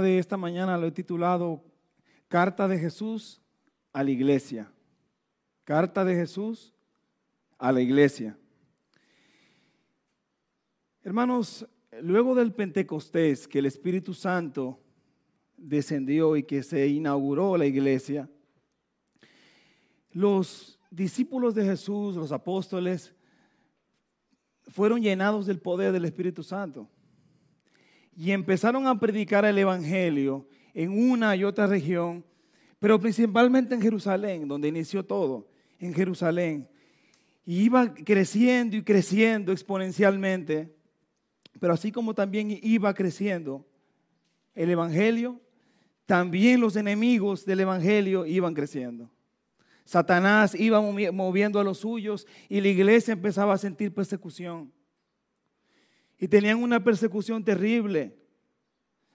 de esta mañana lo he titulado Carta de Jesús a la iglesia. Carta de Jesús a la iglesia. Hermanos, luego del Pentecostés, que el Espíritu Santo descendió y que se inauguró la iglesia, los discípulos de Jesús, los apóstoles, fueron llenados del poder del Espíritu Santo y empezaron a predicar el Evangelio en una y otra región, pero principalmente en Jerusalén, donde inició todo, en Jerusalén. Y iba creciendo y creciendo exponencialmente, pero así como también iba creciendo el Evangelio, también los enemigos del Evangelio iban creciendo. Satanás iba moviendo a los suyos y la iglesia empezaba a sentir persecución. Y tenían una persecución terrible,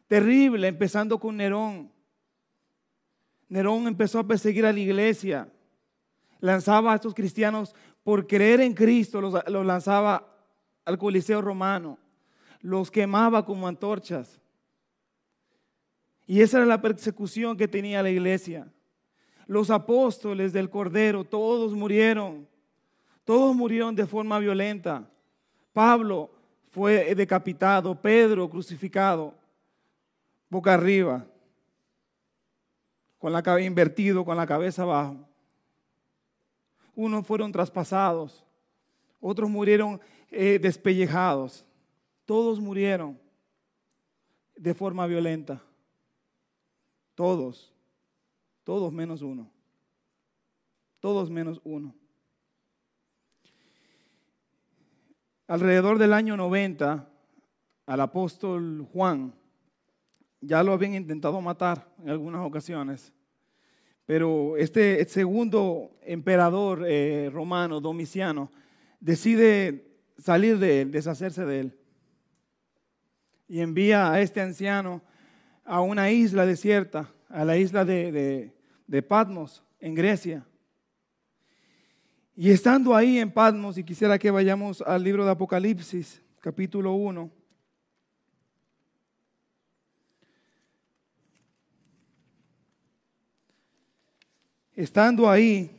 terrible, empezando con Nerón. Nerón empezó a perseguir a la iglesia, lanzaba a estos cristianos por creer en Cristo, los, los lanzaba al Coliseo romano, los quemaba como antorchas. Y esa era la persecución que tenía la iglesia los apóstoles del Cordero, todos murieron. Todos murieron de forma violenta. Pablo fue decapitado, Pedro crucificado, boca arriba, con la cabeza invertido, con la cabeza abajo. Unos fueron traspasados, otros murieron eh, despellejados. Todos murieron de forma violenta. Todos. Todos menos uno. Todos menos uno. Alrededor del año 90, al apóstol Juan ya lo habían intentado matar en algunas ocasiones, pero este segundo emperador eh, romano, Domiciano, decide salir de él, deshacerse de él, y envía a este anciano a una isla desierta a la isla de, Patmos, en Grecia. Y estando ahí en Patmos, y quisiera que vayamos al libro de Apocalipsis, capítulo 1. Estando ahí,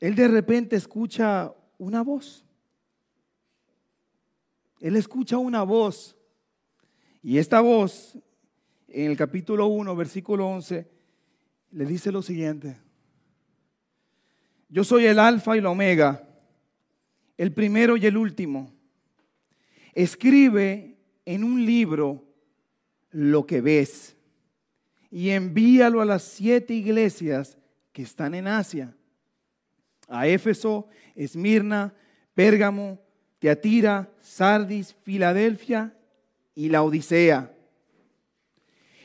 él de repente escucha una voz. Él escucha una voz. Y esta voz, en el capítulo 1, versículo 11, le dice lo siguiente. Yo soy el alfa y la omega, el primero y el último. Escribe en un libro lo que ves y envíalo a las siete iglesias que están en Asia. A Éfeso, Esmirna, Pérgamo, Teatira, Sardis, Filadelfia y la Odisea.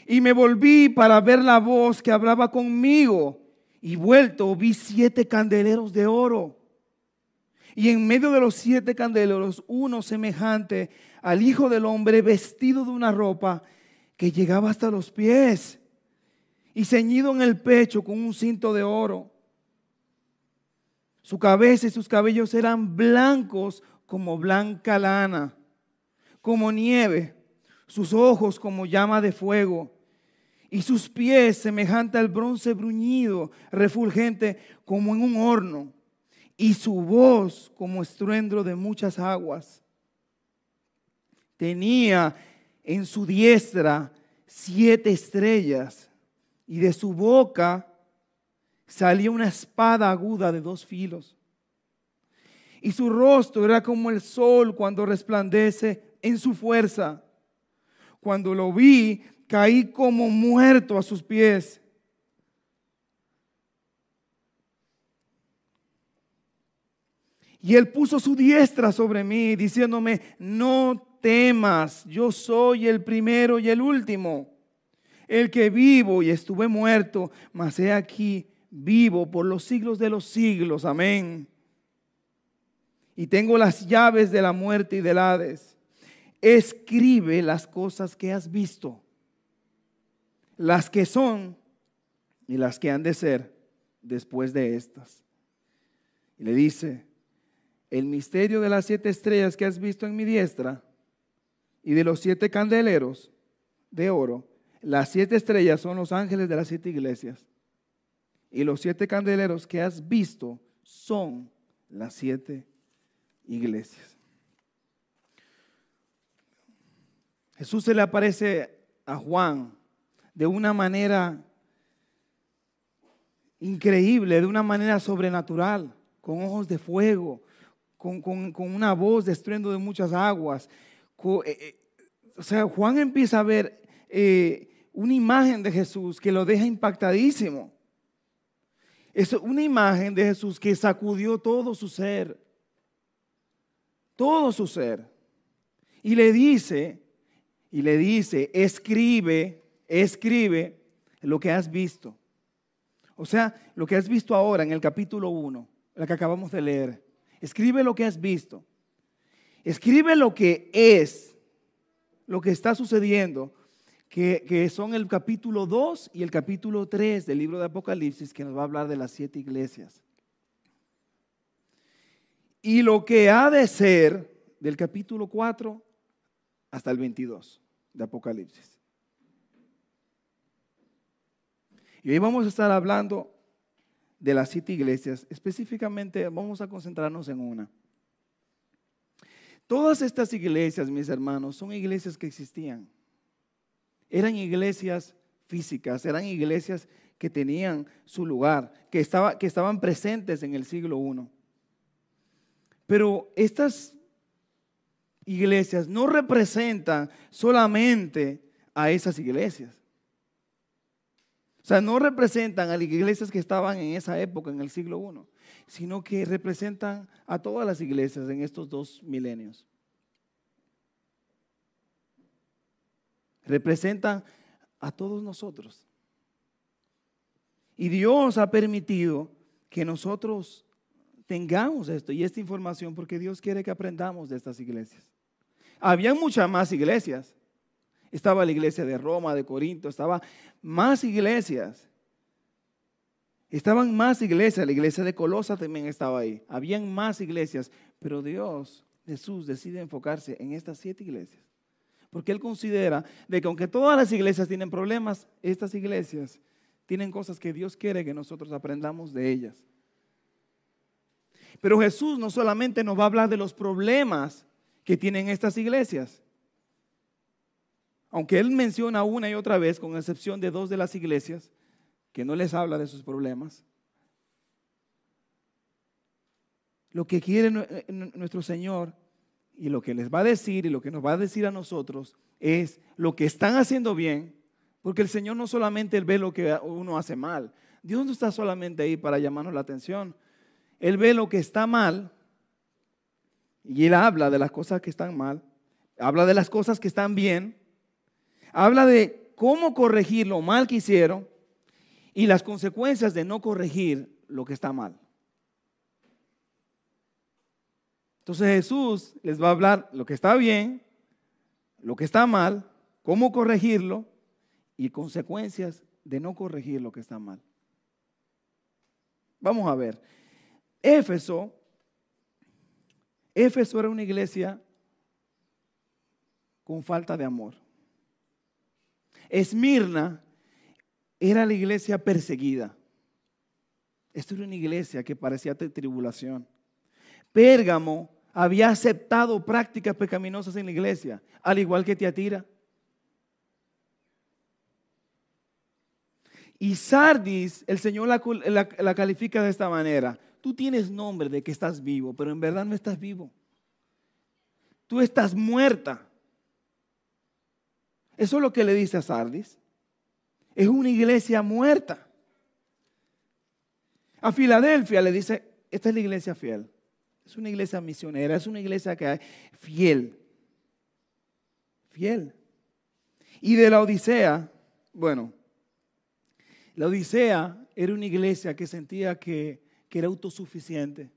Y me volví para ver la voz que hablaba conmigo. Y vuelto vi siete candeleros de oro. Y en medio de los siete candeleros, uno semejante al Hijo del Hombre vestido de una ropa que llegaba hasta los pies y ceñido en el pecho con un cinto de oro. Su cabeza y sus cabellos eran blancos como blanca lana, como nieve, sus ojos como llama de fuego y sus pies semejante al bronce bruñido, refulgente como en un horno, y su voz como estruendo de muchas aguas. Tenía en su diestra siete estrellas, y de su boca salía una espada aguda de dos filos. Y su rostro era como el sol cuando resplandece en su fuerza. Cuando lo vi, caí como muerto a sus pies. Y él puso su diestra sobre mí, diciéndome, no temas, yo soy el primero y el último, el que vivo y estuve muerto, mas he aquí vivo por los siglos de los siglos, amén. Y tengo las llaves de la muerte y del Hades. Escribe las cosas que has visto las que son y las que han de ser después de estas. Y le dice, el misterio de las siete estrellas que has visto en mi diestra y de los siete candeleros de oro, las siete estrellas son los ángeles de las siete iglesias. Y los siete candeleros que has visto son las siete iglesias. Jesús se le aparece a Juan de una manera increíble, de una manera sobrenatural, con ojos de fuego, con, una voz de de muchas aguas. Eh, eh, o sea, Juan empieza a ver eh, una imagen de Jesús que lo deja impactadísimo. Es una imagen de Jesús que sacudió todo su ser, todo su ser. Y le dice, y le dice, escribe, escribe lo que has visto. O sea, lo que has visto ahora en el capítulo 1, la que acabamos de leer. Escribe lo que has visto. Escribe lo que es, lo que está sucediendo, que, son el capítulo 2 y el capítulo 3 del libro de Apocalipsis, que nos va a hablar de las siete iglesias. Y lo que ha de ser del capítulo 4 hasta el 22 de Apocalipsis. Y hoy vamos a estar hablando de las siete iglesias. Específicamente vamos a concentrarnos en una. Todas estas iglesias, mis hermanos, son iglesias que existían. Eran iglesias físicas, eran iglesias que tenían su lugar, que, que estaban presentes en el siglo I. Pero estas iglesias no representan solamente a esas iglesias. O sea, no representan a las iglesias que estaban en esa época, en el siglo I, sino que representan a todas las iglesias en estos dos milenios. Representan a todos nosotros. Y Dios ha permitido que nosotros tengamos esto y esta información porque Dios quiere que aprendamos de estas iglesias. Había muchas más iglesias, estaba la iglesia de Roma, de Corinto, estaba más iglesias. Estaban más iglesias, la iglesia de Colosa también estaba ahí. Habían más iglesias, pero Dios, Jesús, decide enfocarse en estas siete iglesias. Porque Él considera de que aunque todas las iglesias tienen problemas, estas iglesias tienen cosas que Dios quiere que nosotros aprendamos de ellas. Pero Jesús no solamente nos va a hablar de los problemas que tienen estas iglesias, aunque él menciona una y otra vez, con excepción de dos de las iglesias, que no les habla de sus problemas, lo que quiere eh, nuestro Señor y lo que les va a decir y lo que nos va a decir a nosotros es lo que están haciendo bien, porque el Señor no solamente ve lo que uno hace mal, Dios no está solamente ahí para llamarnos la atención, Él ve lo que está mal y Él habla de las cosas que están mal, habla de las cosas que están bien habla de cómo corregir lo mal que hicieron y las consecuencias de no corregir lo que está mal. Entonces Jesús les va a hablar lo que está bien, lo que está mal, cómo corregirlo y consecuencias de no corregir lo que está mal. Vamos a ver. Éfeso, Éfeso era una iglesia con falta de amor. Esmirna era la iglesia perseguida. Esto era una iglesia que parecía de tribulación. Pérgamo había aceptado prácticas pecaminosas en la iglesia, al igual que Tiatira. Y Sardis, el Señor la, la, califica de esta manera. Tú tienes nombre de que estás vivo, pero en verdad no estás vivo. Tú estás muerta. Eso es lo que le dice a Sardis. Es una iglesia muerta. A Filadelfia le dice, esta es la iglesia fiel. Es una iglesia misionera, es una iglesia que hay fiel. Fiel. Y de la Odisea, bueno, la Odisea era una iglesia que sentía que, que era autosuficiente.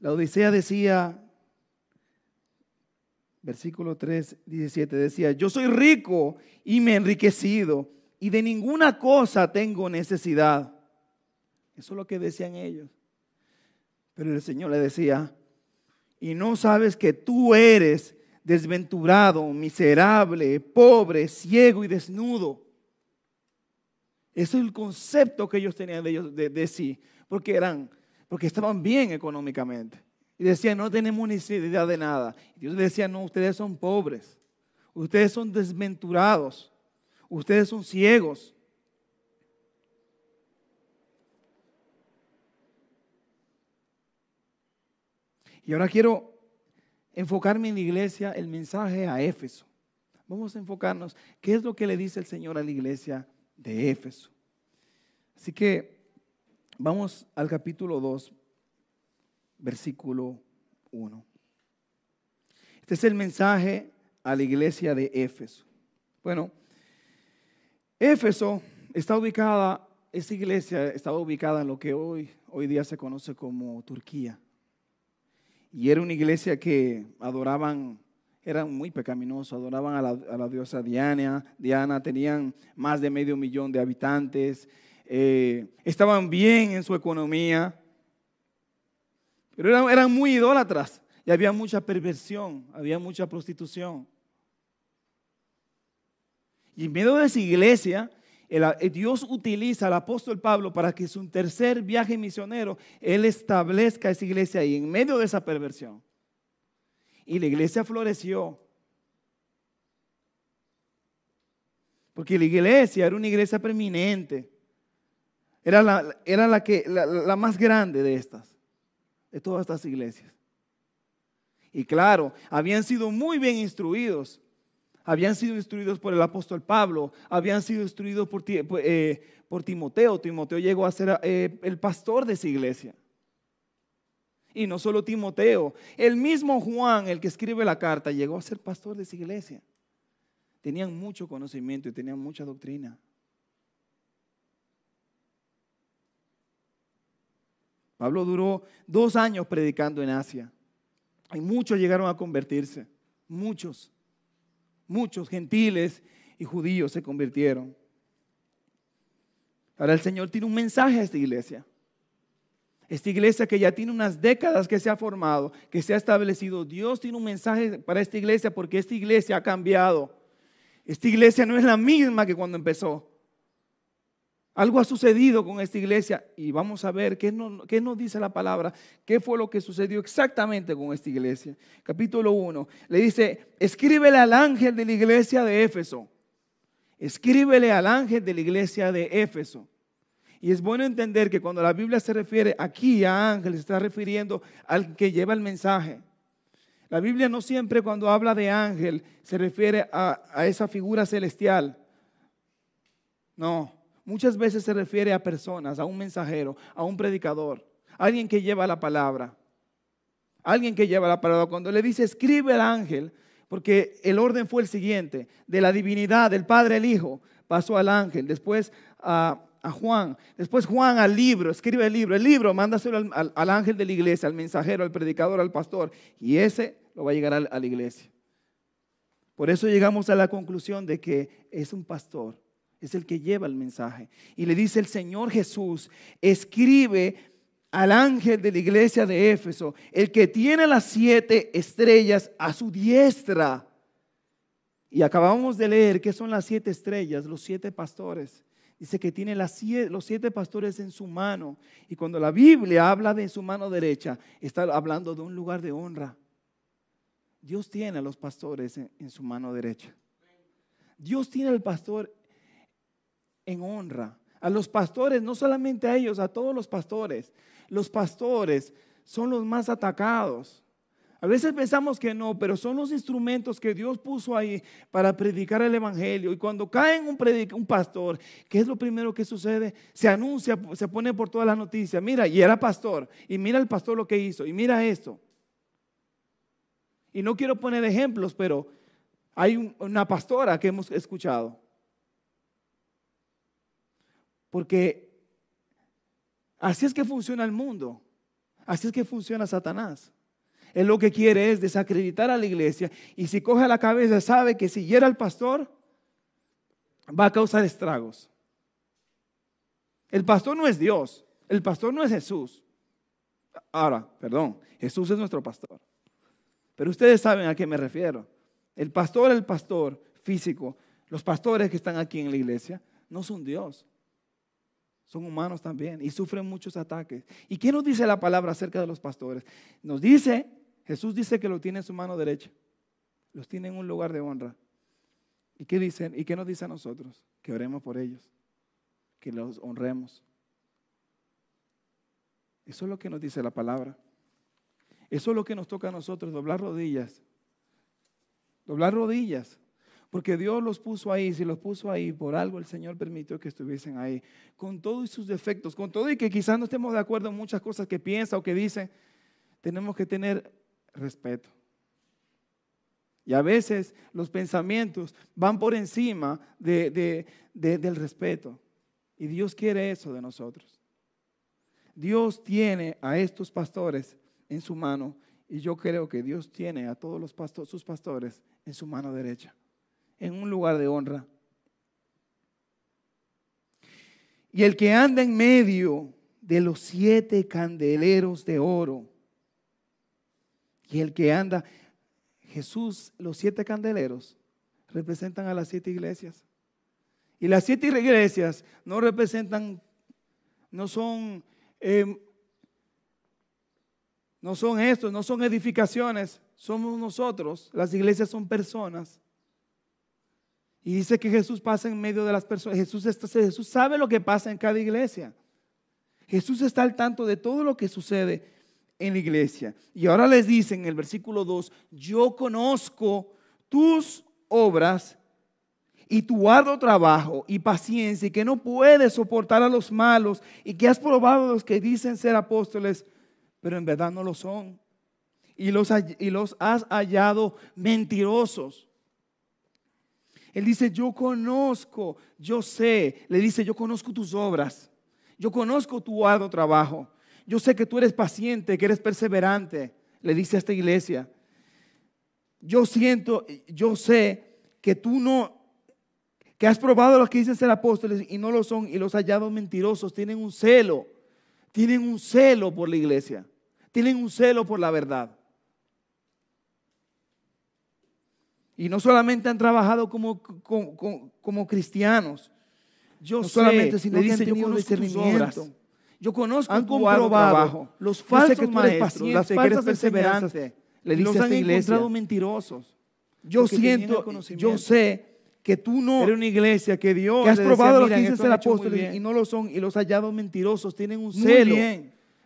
La Odisea decía, versículo 3, 17, decía, yo soy rico y me he enriquecido y de ninguna cosa tengo necesidad. Eso es lo que decían ellos. Pero el Señor le decía, y no sabes que tú eres desventurado, miserable, pobre, ciego y desnudo. Ese es el concepto que ellos tenían de, ellos, de, sí, porque, eran, porque estaban bien económicamente. Y decían, no tenemos necesidad de nada. Y Dios decía, no, ustedes son pobres, ustedes son desventurados, ustedes son ciegos. Y ahora quiero enfocarme en la iglesia, el mensaje a Éfeso. Vamos a enfocarnos, ¿qué es lo que le dice el Señor a la iglesia de Éfeso? Así que vamos al capítulo 2, versículo 1. Este es el mensaje a la iglesia de Éfeso. Bueno, Éfeso está ubicada, esa iglesia estaba ubicada en lo que hoy, hoy día se conoce como Turquía. Y era una iglesia que adoraban, eran muy pecaminosos, adoraban a la, diosa Diana, Diana, tenían más de medio millón de habitantes, eh, estaban bien en su economía, pero eran, muy idólatras y había mucha perversión, había mucha prostitución. Y en medio de esa iglesia eh, Dios utiliza al apóstol Pablo para que su tercer viaje misionero, él establezca esa iglesia ahí, en medio de esa perversión. Y la iglesia floreció. Porque la iglesia era una iglesia preeminente. Era la, era la, que, la más grande de estas, de todas estas iglesias. Y claro, habían sido muy bien instruidos habían sido instruidos por el apóstol Pablo, habían sido instruidos por, eh, Timoteo. Timoteo llegó a ser eh, el pastor de esa iglesia. Y no solo Timoteo, el mismo Juan, el que escribe la carta, llegó a ser pastor de esa iglesia. Tenían mucho conocimiento y tenían mucha doctrina. Pablo duró dos años predicando en Asia. Y muchos llegaron a convertirse. Muchos. Muchos gentiles y judíos se convirtieron. Ahora el Señor tiene un mensaje a esta iglesia. Esta iglesia que ya tiene unas décadas que se ha formado, que se ha establecido. Dios tiene un mensaje para esta iglesia porque esta iglesia ha cambiado. Esta iglesia no es la misma que cuando empezó. Algo ha sucedido con esta iglesia y vamos a ver qué nos, dice la palabra, qué fue lo que sucedió exactamente con esta iglesia. Capítulo 1, le dice, escríbele al ángel de la iglesia de Éfeso. Escríbele al ángel de la iglesia de Éfeso. Y es bueno entender que cuando la Biblia se refiere aquí a ángel, se está refiriendo al que lleva el mensaje. La Biblia no siempre cuando habla de ángel se refiere a esa figura celestial. No, muchas veces se refiere a personas, a un mensajero, a un predicador, alguien que lleva la palabra. Alguien que lleva la palabra. Cuando le dice, escribe al ángel, porque el orden fue el siguiente, de la divinidad, del Padre al Hijo, pasó al ángel, después a, Juan, después Juan al libro, escribe el libro, el libro mándaselo al, ángel de la iglesia, al mensajero, al predicador, al pastor, y ese lo va a llegar a la iglesia. Por eso llegamos a la conclusión de que es un pastor es el que lleva el mensaje. Y le dice el Señor Jesús, escribe al ángel de la iglesia de Éfeso, el que tiene las siete estrellas a su diestra. Y acabamos de leer que son las siete estrellas, los siete pastores. Dice que tiene las los siete pastores en su mano. Y cuando la Biblia habla de su mano derecha, está hablando de un lugar de honra. Dios tiene a los pastores en, en su mano derecha. Dios tiene al pastor en honra. A los pastores, no solamente a ellos, a todos los pastores. Los pastores son los más atacados. A veces pensamos que no, pero son los instrumentos que Dios puso ahí para predicar el Evangelio. Y cuando cae un, un pastor, ¿qué es lo primero que sucede? Se anuncia, se pone por todas las noticias. Mira, y era pastor. Y mira el pastor lo que hizo. Y mira esto. Y no quiero poner ejemplos, pero hay una pastora que hemos escuchado porque así es que funciona el mundo. Así es que funciona Satanás. Él lo que quiere es desacreditar a la iglesia y si coge la cabeza sabe que si hiera al pastor va a causar estragos. El pastor no es Dios, el pastor no es Jesús. Ahora, perdón, Jesús es nuestro pastor. Pero ustedes saben a qué me refiero. El pastor, el pastor físico, los pastores que están aquí en la iglesia, no son Dios. Son humanos también y sufren muchos ataques. ¿Y qué nos dice la palabra acerca de los pastores? Nos dice, Jesús dice que lo tiene en su mano derecha. Los tiene en un lugar de honra. ¿Y qué dicen? ¿Y qué nos dice a nosotros? Que oremos por ellos, que los honremos. Eso es lo que nos dice la palabra. Eso es lo que nos toca a nosotros, doblar rodillas. Doblar rodillas. Porque Dios los puso ahí, si los puso ahí, por algo el Señor permitió que estuviesen ahí, con todos sus defectos, con todo y que quizás no estemos de acuerdo en muchas cosas que piensa o que dice, tenemos que tener respeto. Y a veces los pensamientos van por encima del respeto. Y Dios quiere eso de nosotros. Dios tiene a estos pastores en su mano y yo creo que Dios tiene a todos los pastores, sus pastores en su mano derecha, en un lugar de honra. Y el que anda en medio de los siete candeleros de oro, y el que anda, Jesús, los siete candeleros representan a las siete iglesias. Y las siete iglesias no representan, no son Em, no son estos, no son edificaciones, somos nosotros. Las iglesias son personas. Y dice que Jesús pasa en medio de las personas. Jesús, está, Jesús sabe lo que pasa en cada iglesia. Jesús está al tanto de todo lo que sucede en la iglesia. Y ahora les dice en el versículo 2, yo conozco tus obras y tu arduo trabajo y paciencia y que no puedes soportar a los malos y que has probado a los que dicen ser apóstoles, pero en verdad no lo son. Y los, y los has hallado mentirosos. Él dice, yo conozco, yo sé. Le dice, yo conozco tus obras. Yo conozco tu arduo trabajo. Yo sé que tú eres paciente, que eres perseverante. Le dice a esta iglesia. Yo siento, yo sé que tú no que has probado los que dicen ser apóstoles y no lo son, y los hallados mentirosos, tienen un celo, tienen un celo por la iglesia, tienen un celo por la verdad. Y no solamente han trabajado como, como, cristianos, yo solamente, sino que han tenido discernimiento. Yo conozco han comprobado los falsos maestros, las falsas perseverantes, le dice los han encontrado mentirosos. Yo siento, yo sé que tú no eres una iglesia que Dios que has probado los que dicen ser apóstoles y no lo son y los hallados mentirosos tienen un celo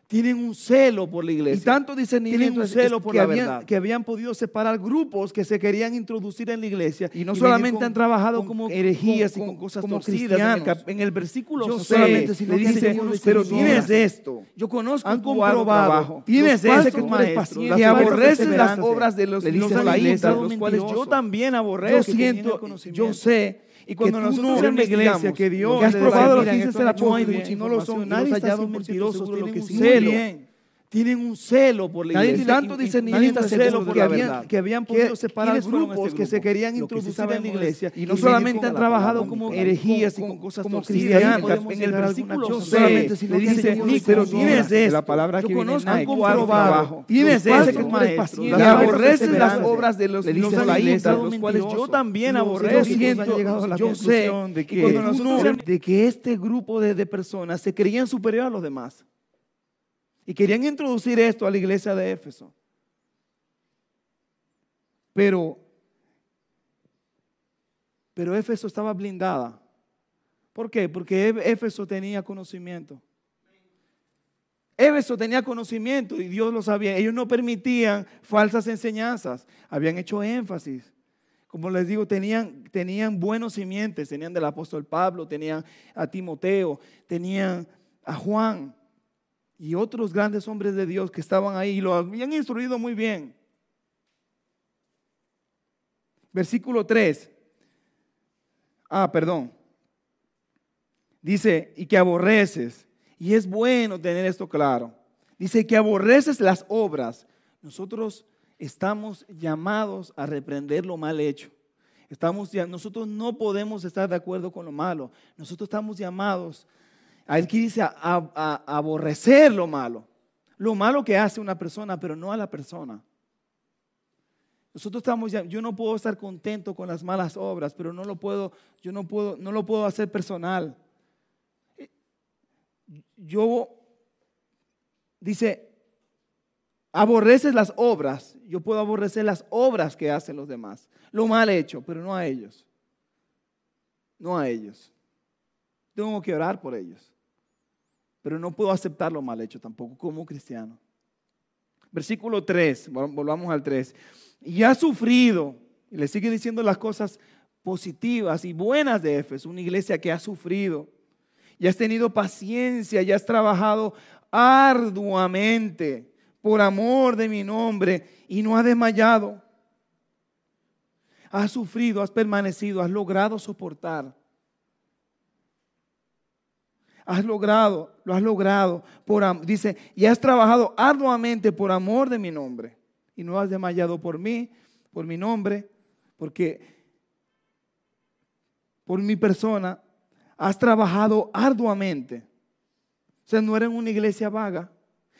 tienen un celo por la iglesia. Y tanto discernimiento un celo por que, la habían, verdad. que habían podido separar grupos que se querían introducir en la iglesia. Y no solamente han trabajado como herejías y con cosas como cristianas. En el, versículo yo solamente sé, le dice, pero tienes esto. Yo conozco han comprobado. Tienes ese que paciente, que aborreces las obras de los, le los los cuales yo también aborrezco. Yo siento, yo sé y cuando nosotros en la iglesia que Dios que has probado los que dicen ser apóstoles y no lo son, nadie hallado mentirosos, tienen que un celo tienen un celo por la Nadie iglesia. tiene tanto discernimiento celo por que, la habían, verdad. que habían podido separar ¿quiénes fueron grupos este que se grupo? querían introducir en la iglesia es- y no solamente han trabajado como herejías y con- cosas como torcidas. cristianos, En el versículo solamente si le dice, tenemos "Ni- pero tienes esto. la palabra que viene han comprobado, tienes las y aborreces las obras de los dice los cuales yo también Yo aborrezco. yo sé de que este grupo de personas se creían superior a los demás y querían introducir esto a la iglesia de Éfeso. Pero, pero Éfeso estaba blindada. ¿Por qué? Porque Éf- Éfeso tenía conocimiento. Éfeso tenía conocimiento y Dios lo sabía. Ellos no permitían falsas enseñanzas. Habían hecho énfasis. Como les digo, tenían, tenían buenos simientes. Tenían del apóstol Pablo, tenían a Timoteo, tenían a Juan y otros grandes hombres de Dios que estaban ahí y lo habían instruido muy bien. Versículo 3. Ah, perdón. Dice, y que aborreces. Y es bueno tener esto claro. Dice que aborreces las obras. Nosotros estamos llamados a reprender lo mal hecho. Estamos, nosotros no podemos estar de acuerdo con lo malo. Nosotros estamos llamados, aquí dice, a, a- aborrecer lo malo. Lo malo que hace una persona, pero no a la persona. Nosotros estamos ya, yo no puedo estar contento con las malas obras, pero no lo puedo, yo no puedo, no lo puedo hacer personal. Yo, dice, aborreces las obras, yo puedo aborrecer las obras que hacen los demás, lo mal hecho, pero no a ellos. No a ellos. Tengo que orar por ellos. Pero no puedo aceptar lo mal hecho tampoco como cristiano. Versículo 3, volvamos al 3 y ha sufrido, y le sigue diciendo las cosas positivas y buenas de Éfeso, una iglesia que ha sufrido, y has tenido paciencia, y has trabajado arduamente por amor de mi nombre, y no ha desmayado. Has sufrido, has permanecido, has logrado soportar. Has logrado, lo has logrado, dice, y has trabajado arduamente por amor de mi nombre y no has desmayado por mí, por mi nombre, porque por mi persona has trabajado arduamente. O sea, no era una iglesia vaga.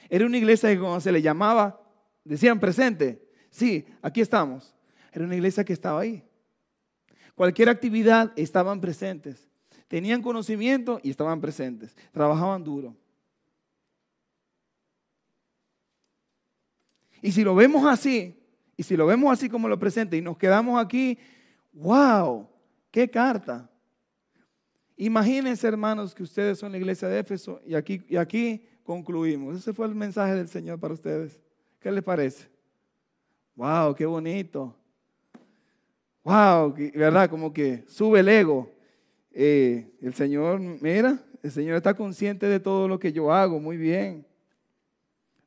Era una iglesia que cuando se le llamaba, decían presente. Sí, aquí estamos. Era una iglesia que estaba ahí. Cualquier actividad estaban presentes. Tenían conocimiento y estaban presentes. Trabajaban duro. Y si lo vemos así, y si lo vemos así como lo presenta y nos quedamos aquí, wow, qué carta. Imagínense, hermanos, que ustedes son la iglesia de Éfeso y aquí, y aquí concluimos. Ese fue el mensaje del Señor para ustedes. ¿Qué les parece? Wow, qué bonito. Wow, ¿verdad? Como que sube el ego. Eh, el Señor, mira, el Señor está consciente de todo lo que yo hago. Muy bien.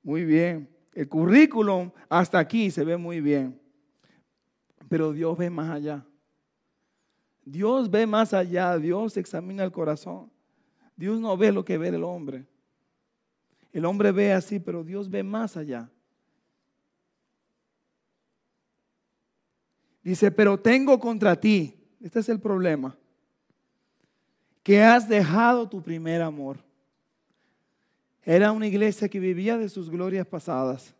Muy bien. El currículum hasta aquí se ve muy bien, pero Dios ve más allá. Dios ve más allá, Dios examina el corazón. Dios no ve lo que ve el hombre. El hombre ve así, pero Dios ve más allá. Dice, pero tengo contra ti, este es el problema, que has dejado tu primer amor. Era una iglesia que vivía de sus glorias pasadas.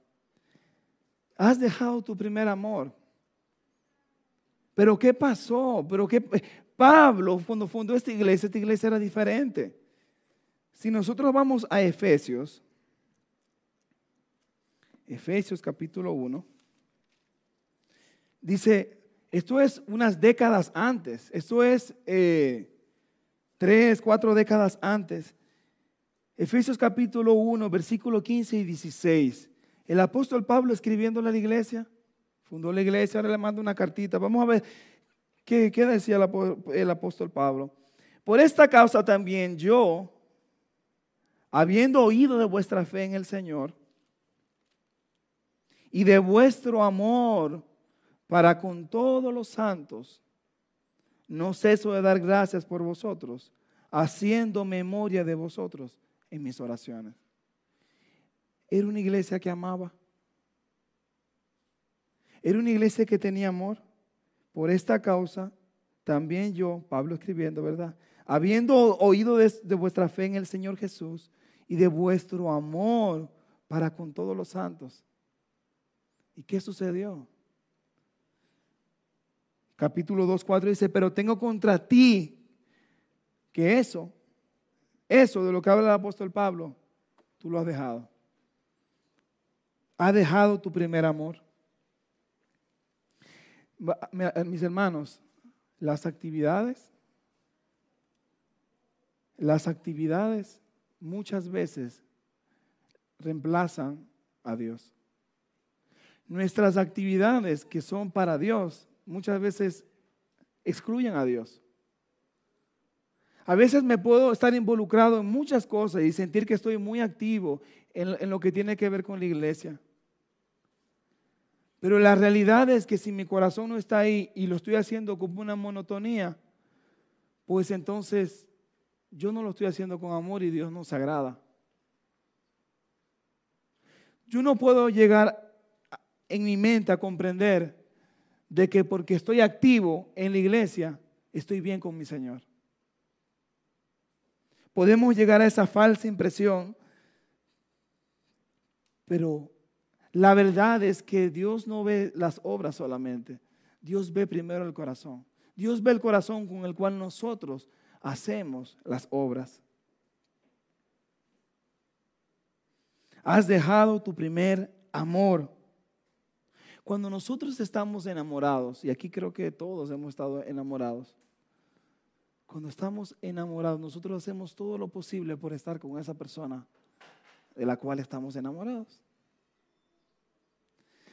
Has dejado tu primer amor. Pero ¿qué pasó? Pero qué Pablo cuando fundó esta iglesia, esta iglesia era diferente. Si nosotros vamos a Efesios, Efesios capítulo 1, dice, esto es unas décadas antes, esto es eh, tres, cuatro décadas antes. Efesios capítulo 1, versículo 15 y 16. El apóstol Pablo escribiendo a la iglesia, fundó la iglesia, ahora le manda una cartita. Vamos a ver qué, qué decía el apóstol Pablo. Por esta causa también yo, habiendo oído de vuestra fe en el Señor y de vuestro amor para con todos los santos, no ceso de dar gracias por vosotros, haciendo memoria de vosotros en mis oraciones. Era una iglesia que amaba. Era una iglesia que tenía amor. Por esta causa, también yo, Pablo escribiendo, ¿verdad? Habiendo oído de, vuestra fe en el Señor Jesús y de vuestro amor para con todos los santos. ¿Y qué sucedió? Capítulo 2, 4 dice, pero tengo contra ti que eso eso de lo que habla el apóstol Pablo, tú lo has dejado. Has dejado tu primer amor. Eh, mis hermanos, las actividades, las actividades muchas veces reemplazan a Dios. Nuestras actividades que son para Dios muchas veces excluyen a Dios. A veces me puedo estar involucrado en muchas cosas y sentir que estoy muy activo en, lo que tiene que ver con la iglesia. Pero la realidad es que si mi corazón no está ahí y lo estoy haciendo como una monotonía, pues entonces yo no lo estoy haciendo con amor y Dios no se agrada. Yo no puedo llegar en mi mente a comprender de que porque estoy activo en la iglesia, estoy bien con mi Señor podemos llegar a esa falsa impresión, pero La verdad es que Dios no ve las obras solamente. Dios ve primero el corazón. Dios ve el corazón con el cual nosotros hacemos las obras. Has dejado tu primer amor. Cuando nosotros estamos enamorados, y aquí creo que todos hemos estado enamorados, cuando estamos enamorados, nosotros hacemos todo lo posible por estar con esa persona de la cual estamos enamorados.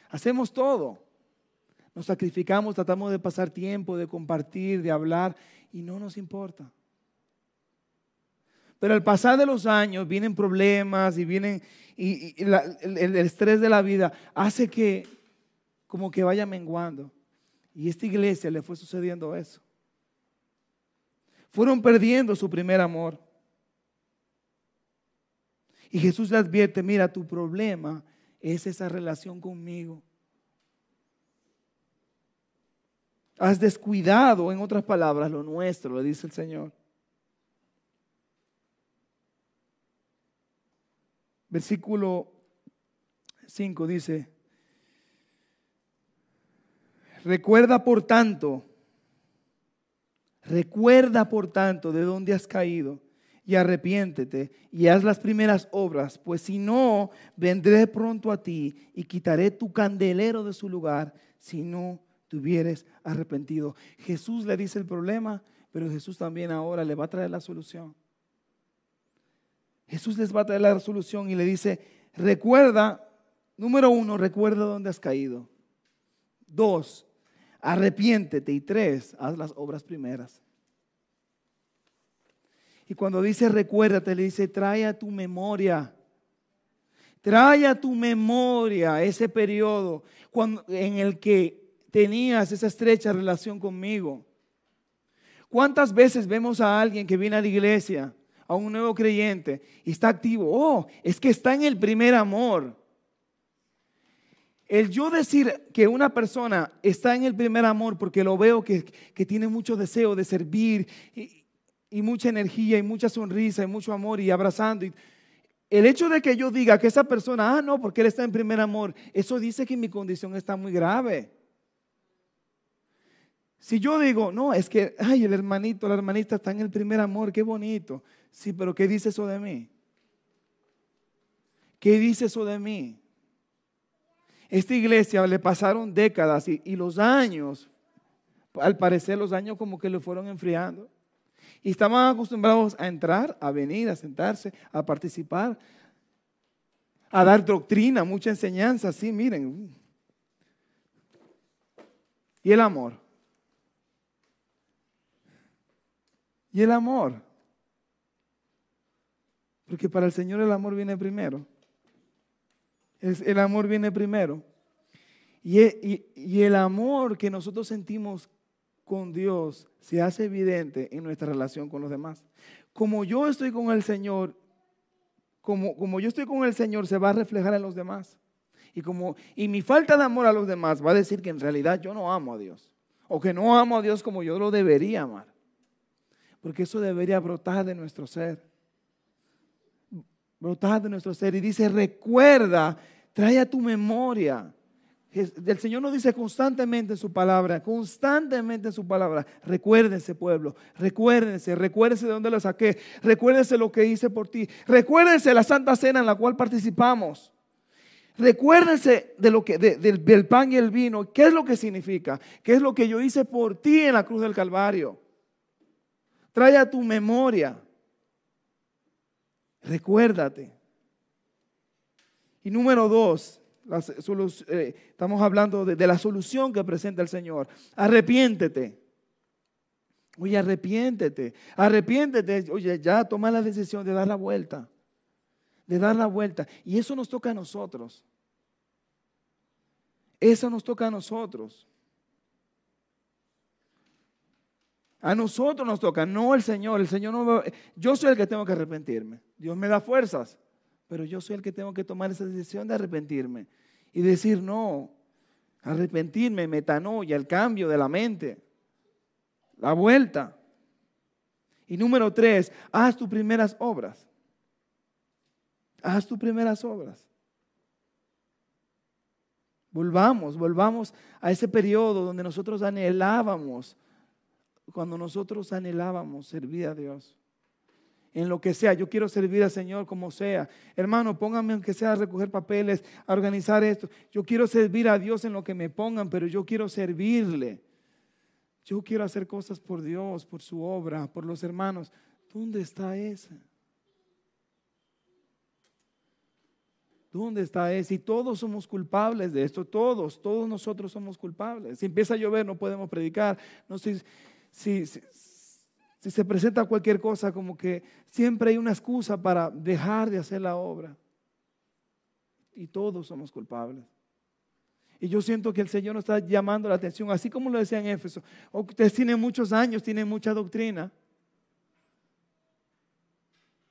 Hacemos todo. Nos sacrificamos, tratamos de pasar tiempo, de compartir, de hablar, y no nos importa. Pero al pasar de los años vienen problemas y vienen y, el estrés de la vida hace que como que vaya menguando. Y esta iglesia le fue sucediendo eso fueron perdiendo su primer amor. Y Jesús le advierte, mira, tu problema es esa relación conmigo. Has descuidado, en otras palabras, lo nuestro, le dice el Señor. Versículo 5 dice, recuerda por tanto, Recuerda, por tanto, de dónde has caído y arrepiéntete y haz las primeras obras, pues si no, vendré pronto a ti y quitaré tu candelero de su lugar si no te hubieres arrepentido. Jesús le dice el problema, pero Jesús también ahora le va a traer la solución. Jesús les va a traer la solución y le dice, recuerda, número uno, recuerda dónde has caído. Dos, arrepiéntete. Y tres, haz las obras primeras. Y cuando dice recuérdate, le dice trae a tu memoria. Trae a tu memoria ese periodo cuando, en el que tenías esa estrecha relación conmigo. ¿Cuántas veces vemos a alguien que viene a la iglesia, a un nuevo creyente, y está activo? Oh, es que está en el primer amor. El yo decir que una persona está en el primer amor porque lo veo que, tiene mucho deseo de servir y, mucha energía y mucha sonrisa y mucho amor y abrazando. el hecho de que yo diga que esa persona, ah, no, porque él está en primer amor, eso dice que mi condición está muy grave. Si yo digo, no, es que, ay, el hermanito, la hermanita está en el primer amor, qué bonito. Sí, pero ¿qué dice eso de mí? ¿Qué dice eso de mí? Esta iglesia le pasaron décadas y, los años, al parecer los años como que lo fueron enfriando. Y estaban acostumbrados a entrar, a venir, a sentarse, a participar, a dar doctrina, mucha enseñanza, sí, miren. Y el amor. Y el amor. Porque para el Señor el amor viene primero el amor viene primero. E, y, el amor que nosotros sentimos con Dios se hace evidente en nuestra relación con los demás. Como yo estoy con el Señor, como, como yo estoy con el Señor, se va a reflejar en los demás. Y, como, y mi falta de amor a los demás va a decir que en realidad yo no amo a Dios. O que no amo a Dios como yo lo debería amar. Porque eso debería brotar de nuestro ser brotar de nuestro ser. Y dice, recuerda, trae a tu memoria. El Señor nos dice constantemente en su palabra, constantemente en su palabra, recuérdense pueblo, recuérdense, recuérdense de dónde lo saqué, recuérdense lo que hice por ti, recuérdense la santa cena en la cual participamos. Recuérdense de lo que, del, del pan y el vino. ¿Qué es lo que significa? ¿Qué es lo que yo hice por ti en la cruz del Calvario? Trae a tu memoria. Recuérdate. Y número dos, eh, estamos hablando de, la solución que presenta el Señor. Arrepiéntete. Oye, arrepiéntete. Arrepiéntete. Oye, ya toma la decisión de dar la vuelta. De dar la vuelta. Y eso nos toca a nosotros. Eso nos toca a nosotros. A nosotros nos toca, no el Señor. El Señor no yo soy el que tengo que arrepentirme. Dios me da fuerzas, pero yo soy el que tengo que tomar esa decisión de arrepentirme y decir no. Arrepentirme, metanoia, el cambio de la mente, la vuelta. Y número tres, haz tus primeras obras. Haz tus primeras obras. Volvamos, volvamos a ese periodo donde nosotros anhelábamos, cuando nosotros anhelábamos servir a Dios. En lo que sea, yo quiero servir al Señor como sea. Hermano, pónganme aunque sea a recoger papeles, a organizar esto. Yo quiero servir a Dios en lo que me pongan, pero yo quiero servirle. Yo quiero hacer cosas por Dios, por su obra, por los hermanos. ¿Dónde está esa? ¿Dónde está ese? Y todos somos culpables de esto, todos, todos nosotros somos culpables. Si empieza a llover no podemos predicar. No sé si, si, se presenta cualquier cosa, como que siempre hay una excusa para dejar de hacer la obra. Y todos somos culpables. Y yo siento que el Señor nos está llamando la atención, así como lo decía en Éfeso. Ustedes tienen muchos años, tienen mucha doctrina.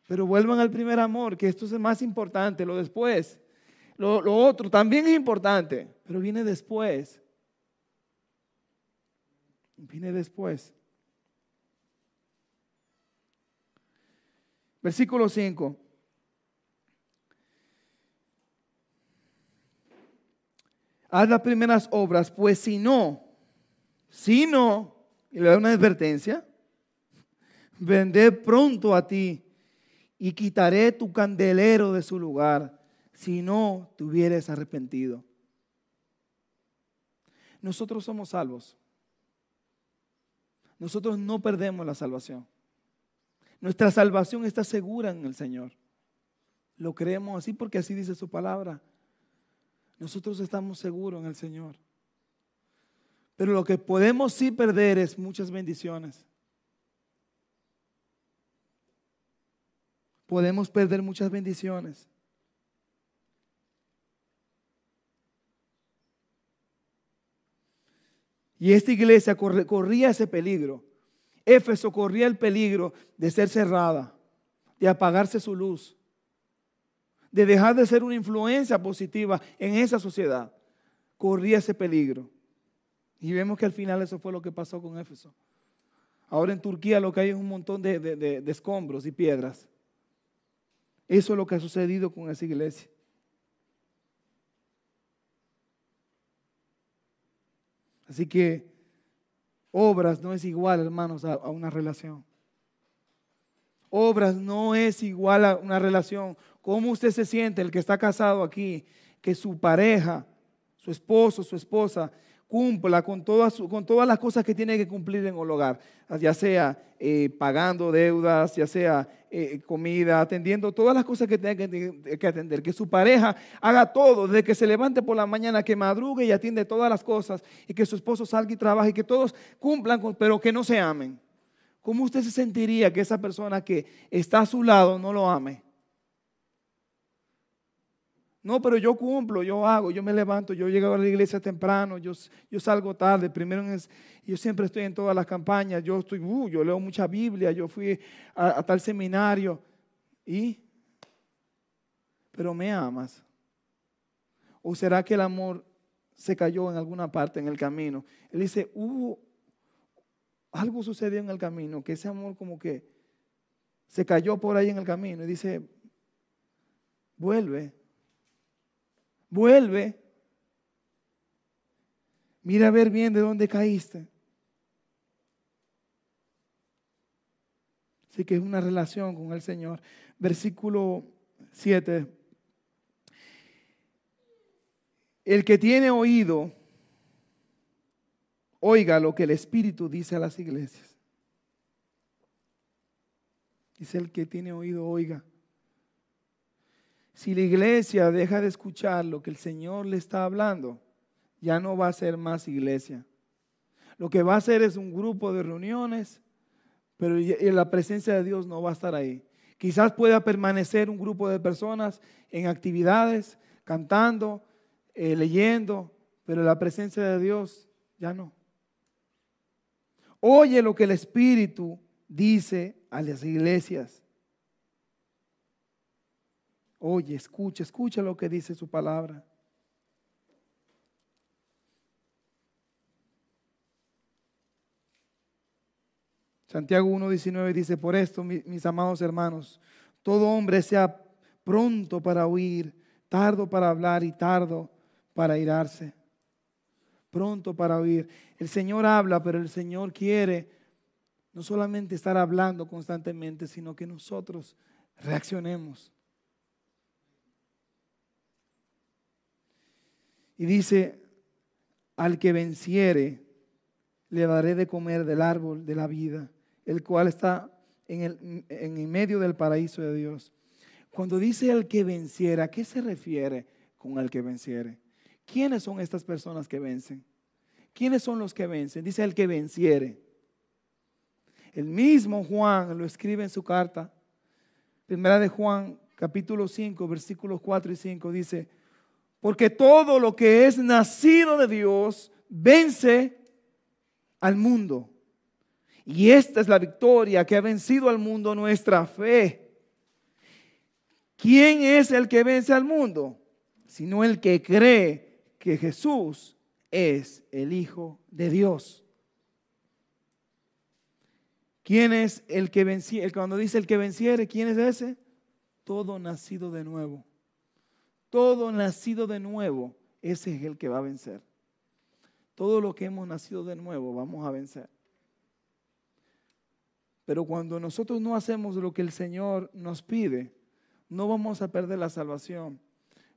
Pero vuelvan al primer amor, que esto es más importante, lo después. Lo, lo otro también es importante, pero viene después. Viene después. Versículo 5. Haz las primeras obras, pues si no, si no, y le da una advertencia, vendré pronto a ti y quitaré tu candelero de su lugar si no te hubieres arrepentido. Nosotros somos salvos. Nosotros no perdemos la salvación. Nuestra salvación está segura en el Señor. Lo creemos así porque así dice su palabra. Nosotros estamos seguros en el Señor. Pero lo que podemos sí perder es muchas bendiciones. podemos perder muchas bendiciones. Y esta iglesia corría ese peligro. Éfeso corría el peligro de ser cerrada, de apagarse su luz, de dejar de ser una influencia positiva en esa sociedad. Corría ese peligro. Y vemos que al final eso fue lo que pasó con Éfeso. Ahora en Turquía lo que hay es un montón de, de escombros y piedras. Eso es lo que ha sucedido con esa iglesia. Así que obras no es igual, hermanos, a, una relación. Obras no es igual a una relación. ¿Cómo usted se siente, el que está casado aquí, que su pareja, su esposo, su esposa, cumpla con todas, con todas las cosas que tiene que cumplir en el hogar, ya sea eh, pagando deudas, ya sea eh, comida, atendiendo todas las cosas que tiene que, atender, que su pareja haga todo, desde que se levante por la mañana, que madrugue y atiende todas las cosas, y que su esposo salga y trabaje, y que todos cumplan, pero que no se amen. ¿Cómo usted se sentiría que esa persona que está a su lado no lo ame? No, pero yo cumplo, yo hago, yo me levanto, yo llego a la iglesia temprano, yo, salgo tarde, primero yo siempre estoy en todas las campañas, yo estoy, uh, yo leo mucha Biblia, yo fui a, tal seminario y, pero me amas. ¿O será que el amor se cayó en alguna parte en el camino? Él dice, hubo, algo sucedió en el camino, que ese amor como que se cayó por ahí en el camino y dice, vuelve Vuelve. Mira a ver bien de dónde caíste. Así que es una relación con el Señor. Versículo 7. El que tiene oído, oiga lo que el Espíritu dice a las iglesias. Dice el que tiene oído, oiga. Si la iglesia deja de escuchar lo que el Señor le está hablando, ya no va a ser más iglesia. Lo que va a ser es un grupo de reuniones, pero la presencia de Dios no va a estar ahí. Quizás pueda permanecer un grupo de personas en actividades, cantando, eh, leyendo, pero la presencia de Dios ya no. Oye lo que el Espíritu dice a las iglesias. Oye, escucha, escucha lo que dice su palabra. Santiago 1.19 dice, por esto, mis amados hermanos, todo hombre sea pronto para oír, tardo para hablar y tardo para irarse, pronto para oír. El Señor habla, pero el Señor quiere no solamente estar hablando constantemente, sino que nosotros reaccionemos. Y dice, al que venciere, le daré de comer del árbol de la vida, el cual está en el, en medio del paraíso de Dios. Cuando dice el que venciera, ¿a qué se refiere con el que venciere? ¿Quiénes son estas personas que vencen? ¿Quiénes son los que vencen? Dice el que venciere. El mismo Juan lo escribe en su carta. Primera de Juan, capítulo 5, versículos 4 y 5, dice, porque todo lo que es nacido de Dios vence al mundo. Y esta es la victoria que ha vencido al mundo, nuestra fe. ¿Quién es el que vence al mundo? Sino el que cree que Jesús es el Hijo de Dios. ¿Quién es el que venciere? Cuando dice el que venciere, ¿quién es ese? Todo nacido de nuevo todo nacido de nuevo, ese es el que va a vencer. Todo lo que hemos nacido de nuevo, vamos a vencer. Pero cuando nosotros no hacemos lo que el Señor nos pide, no vamos a perder la salvación.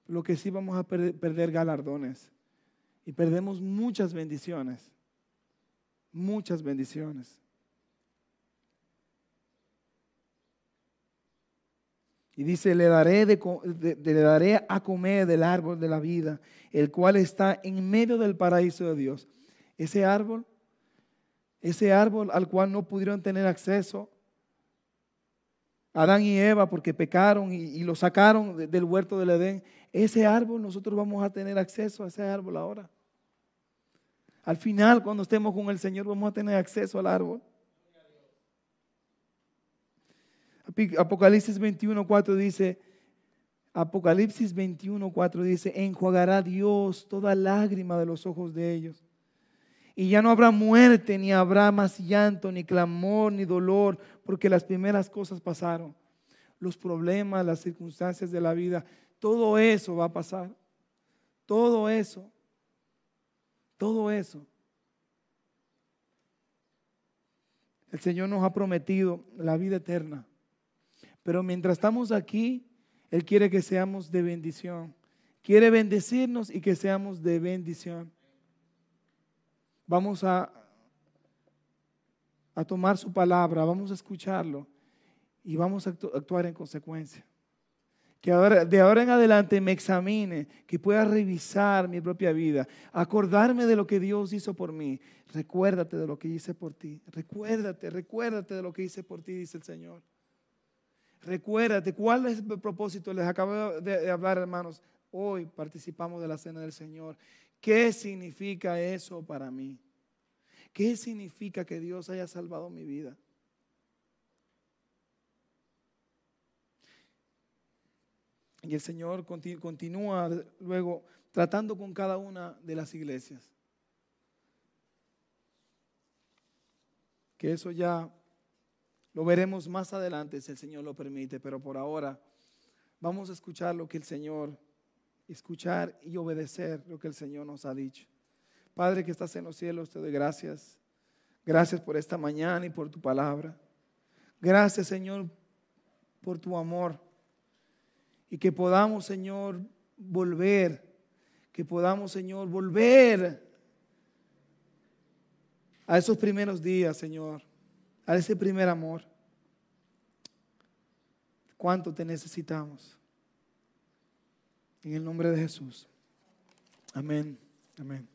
Lo que sí vamos a perder, galardones. Y perdemos muchas bendiciones. Muchas bendiciones. Y dice, le daré, le daré a comer del árbol de la vida, el cual está en medio del paraíso de Dios. Ese árbol, ese árbol al cual no pudieron tener acceso Adán y Eva porque pecaron y, lo sacaron del huerto del Edén. Ese árbol, nosotros vamos a tener acceso a ese árbol ahora. Al final, cuando estemos con el Señor, vamos a tener acceso al árbol. Apocalipsis 21.4 dice, Apocalipsis 21.4 dice, enjuagará Dios toda lágrima de los ojos de ellos. Y ya no habrá muerte, ni habrá más llanto, ni clamor, ni dolor, porque las primeras cosas pasaron. Los problemas, las circunstancias de la vida, todo eso va a pasar. Todo eso. Todo eso. El Señor nos ha prometido la vida eterna. Pero mientras estamos aquí, Él quiere que seamos de bendición. Quiere bendecirnos y que seamos de bendición. Vamos a, a tomar su palabra, vamos a escucharlo y vamos a actuar en consecuencia. Que ahora, de ahora en adelante me examine, que pueda revisar mi propia vida, acordarme de lo que Dios hizo por mí. Recuérdate de lo que hice por ti. Recuérdate, recuérdate de lo que hice por ti, dice el Señor. Recuérdate, ¿cuál es el propósito? Les acabo de hablar, hermanos. Hoy participamos de la cena del Señor. ¿Qué significa eso para mí? ¿Qué significa que Dios haya salvado mi vida? Y el Señor continúa luego tratando con cada una de las iglesias. Que eso ya lo veremos más adelante si el Señor lo permite, pero por ahora vamos a escuchar lo que el Señor, escuchar y obedecer lo que el Señor nos ha dicho. Padre que estás en los cielos, te doy gracias. Gracias por esta mañana y por tu palabra. Gracias, Señor, por tu amor. Y que podamos, Señor, volver. Que podamos, Señor, volver a esos primeros días, Señor a ese primer amor. ¿Cuánto te necesitamos? En el nombre de Jesús. Amén. Amén.